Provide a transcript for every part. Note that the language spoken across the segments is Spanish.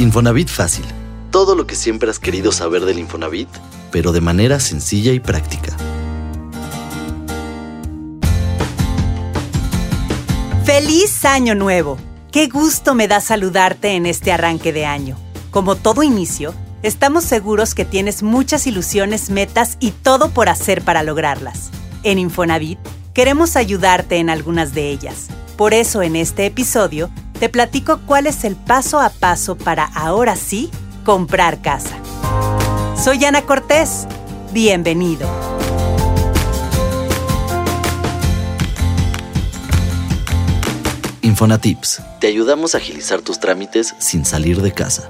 Infonavit Fácil. Todo lo que siempre has querido saber del Infonavit, pero de manera sencilla y práctica. ¡Feliz Año Nuevo! Qué gusto me da saludarte en este arranque de año. Como todo inicio, estamos seguros que tienes muchas ilusiones, metas y todo por hacer para lograrlas. En Infonavit, queremos ayudarte en algunas de ellas. Por eso en este episodio te platico cuál es el paso a paso para ahora sí comprar casa. Soy Ana Cortés. Bienvenido. Infonatips. Te ayudamos a agilizar tus trámites sin salir de casa.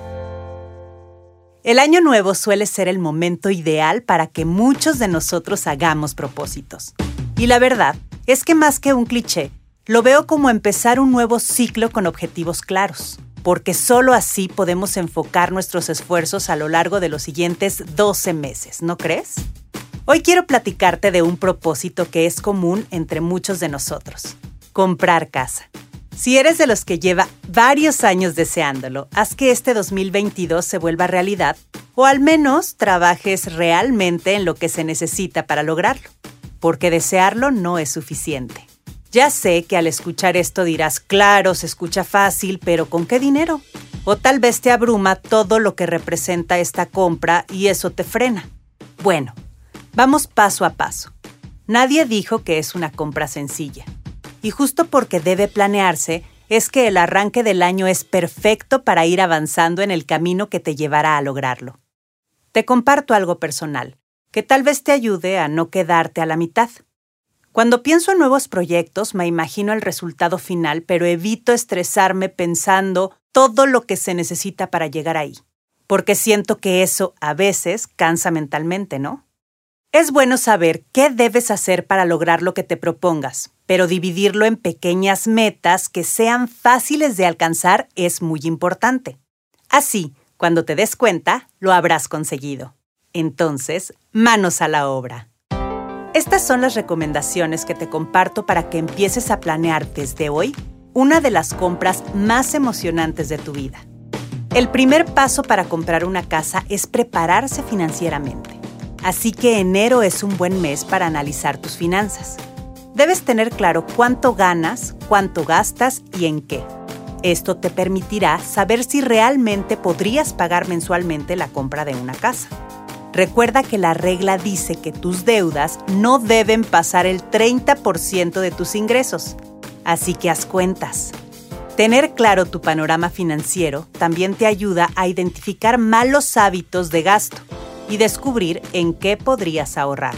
El año nuevo suele ser el momento ideal para que muchos de nosotros hagamos propósitos. Y la verdad es que más que un cliché, lo veo como empezar un nuevo ciclo con objetivos claros, porque solo así podemos enfocar nuestros esfuerzos a lo largo de los siguientes 12 meses, ¿no crees? Hoy quiero platicarte de un propósito que es común entre muchos de nosotros, comprar casa. Si eres de los que lleva varios años deseándolo, haz que este 2022 se vuelva realidad o al menos trabajes realmente en lo que se necesita para lograrlo, porque desearlo no es suficiente. Ya sé que al escuchar esto dirás, claro, se escucha fácil, pero ¿con qué dinero? O tal vez te abruma todo lo que representa esta compra y eso te frena. Bueno, vamos paso a paso. Nadie dijo que es una compra sencilla. Y justo porque debe planearse, es que el arranque del año es perfecto para ir avanzando en el camino que te llevará a lograrlo. Te comparto algo personal, que tal vez te ayude a no quedarte a la mitad. Cuando pienso en nuevos proyectos, me imagino el resultado final, pero evito estresarme pensando todo lo que se necesita para llegar ahí, porque siento que eso a veces cansa mentalmente, ¿no? Es bueno saber qué debes hacer para lograr lo que te propongas, pero dividirlo en pequeñas metas que sean fáciles de alcanzar es muy importante. Así, cuando te des cuenta, lo habrás conseguido. Entonces, manos a la obra. Estas son las recomendaciones que te comparto para que empieces a planear desde hoy una de las compras más emocionantes de tu vida. El primer paso para comprar una casa es prepararse financieramente. Así que enero es un buen mes para analizar tus finanzas. Debes tener claro cuánto ganas, cuánto gastas y en qué. Esto te permitirá saber si realmente podrías pagar mensualmente la compra de una casa. Recuerda que la regla dice que tus deudas no deben pasar el 30% de tus ingresos, así que haz cuentas. Tener claro tu panorama financiero también te ayuda a identificar malos hábitos de gasto y descubrir en qué podrías ahorrar.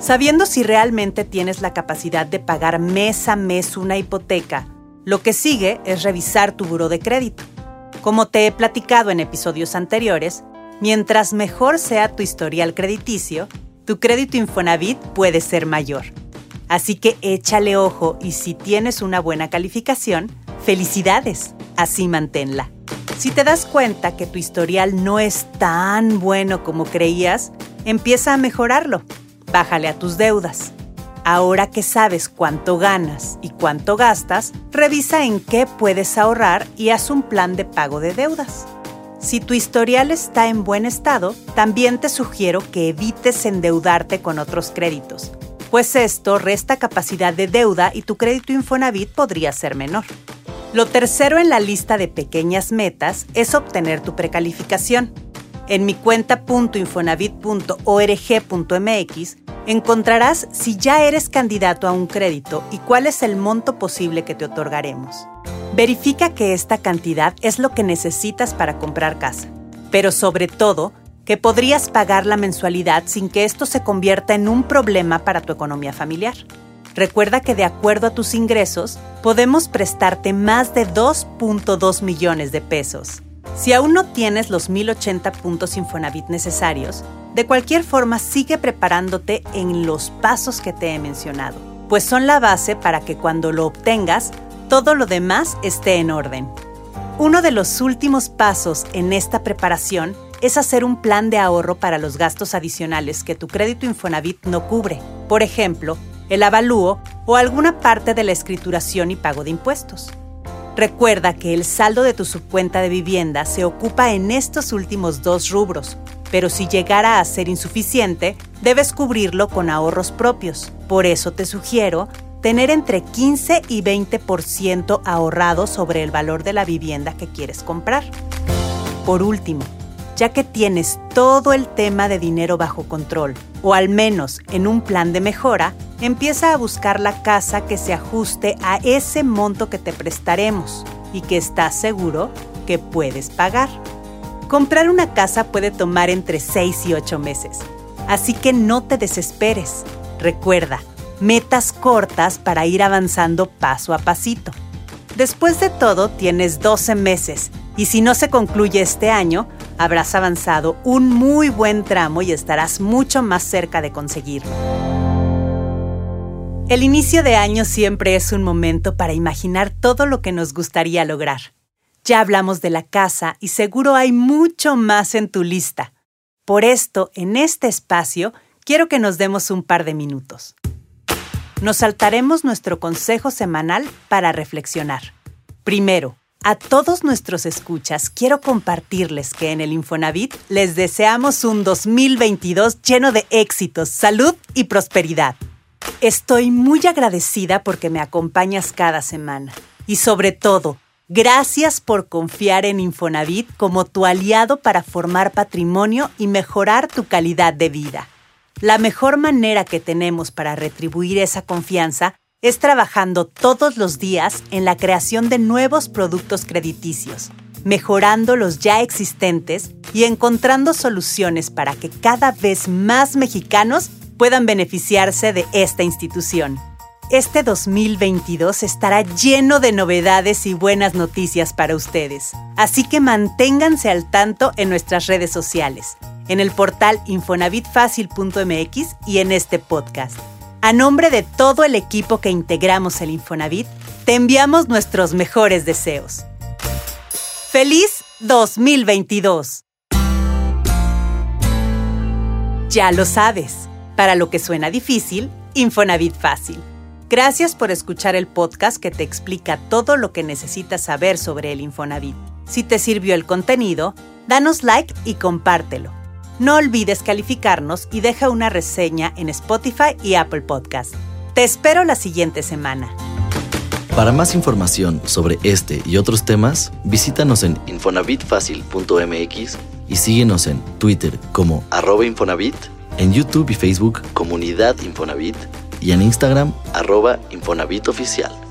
Sabiendo si realmente tienes la capacidad de pagar mes a mes una hipoteca, lo que sigue es revisar tu buro de crédito. Como te he platicado en episodios anteriores, Mientras mejor sea tu historial crediticio, tu crédito Infonavit puede ser mayor. Así que échale ojo y si tienes una buena calificación, felicidades, así manténla. Si te das cuenta que tu historial no es tan bueno como creías, empieza a mejorarlo. Bájale a tus deudas. Ahora que sabes cuánto ganas y cuánto gastas, revisa en qué puedes ahorrar y haz un plan de pago de deudas. Si tu historial está en buen estado, también te sugiero que evites endeudarte con otros créditos, pues esto resta capacidad de deuda y tu crédito Infonavit podría ser menor. Lo tercero en la lista de pequeñas metas es obtener tu precalificación. En mi cuenta.infonavit.org.mx encontrarás si ya eres candidato a un crédito y cuál es el monto posible que te otorgaremos. Verifica que esta cantidad es lo que necesitas para comprar casa, pero sobre todo, que podrías pagar la mensualidad sin que esto se convierta en un problema para tu economía familiar. Recuerda que de acuerdo a tus ingresos, podemos prestarte más de 2.2 millones de pesos. Si aún no tienes los 1080 puntos Infonavit necesarios, de cualquier forma sigue preparándote en los pasos que te he mencionado, pues son la base para que cuando lo obtengas todo lo demás esté en orden. Uno de los últimos pasos en esta preparación es hacer un plan de ahorro para los gastos adicionales que tu crédito Infonavit no cubre, por ejemplo, el avalúo o alguna parte de la escrituración y pago de impuestos. Recuerda que el saldo de tu subcuenta de vivienda se ocupa en estos últimos dos rubros, pero si llegara a ser insuficiente, debes cubrirlo con ahorros propios. Por eso te sugiero tener entre 15 y 20% ahorrado sobre el valor de la vivienda que quieres comprar. Por último, ya que tienes todo el tema de dinero bajo control, o al menos en un plan de mejora, empieza a buscar la casa que se ajuste a ese monto que te prestaremos y que estás seguro que puedes pagar. Comprar una casa puede tomar entre 6 y 8 meses, así que no te desesperes. Recuerda, metas cortas para ir avanzando paso a pasito. Después de todo, tienes 12 meses y si no se concluye este año, habrás avanzado un muy buen tramo y estarás mucho más cerca de conseguirlo. El inicio de año siempre es un momento para imaginar todo lo que nos gustaría lograr. Ya hablamos de la casa y seguro hay mucho más en tu lista. Por esto, en este espacio, quiero que nos demos un par de minutos. Nos saltaremos nuestro consejo semanal para reflexionar. Primero, a todos nuestros escuchas quiero compartirles que en el Infonavit les deseamos un 2022 lleno de éxitos, salud y prosperidad. Estoy muy agradecida porque me acompañas cada semana y sobre todo, gracias por confiar en Infonavit como tu aliado para formar patrimonio y mejorar tu calidad de vida. La mejor manera que tenemos para retribuir esa confianza es trabajando todos los días en la creación de nuevos productos crediticios, mejorando los ya existentes y encontrando soluciones para que cada vez más mexicanos puedan beneficiarse de esta institución. Este 2022 estará lleno de novedades y buenas noticias para ustedes, así que manténganse al tanto en nuestras redes sociales, en el portal infonavitfacil.mx y en este podcast. A nombre de todo el equipo que integramos el Infonavit, te enviamos nuestros mejores deseos. ¡Feliz 2022! Ya lo sabes, para lo que suena difícil, Infonavit fácil. Gracias por escuchar el podcast que te explica todo lo que necesitas saber sobre el Infonavit. Si te sirvió el contenido, danos like y compártelo. No olvides calificarnos y deja una reseña en Spotify y Apple Podcast. Te espero la siguiente semana. Para más información sobre este y otros temas, visítanos en infonavitfacil.mx y síguenos en Twitter como arroba Infonavit, en YouTube y Facebook Comunidad Infonavit y en Instagram arroba Infonavit Oficial.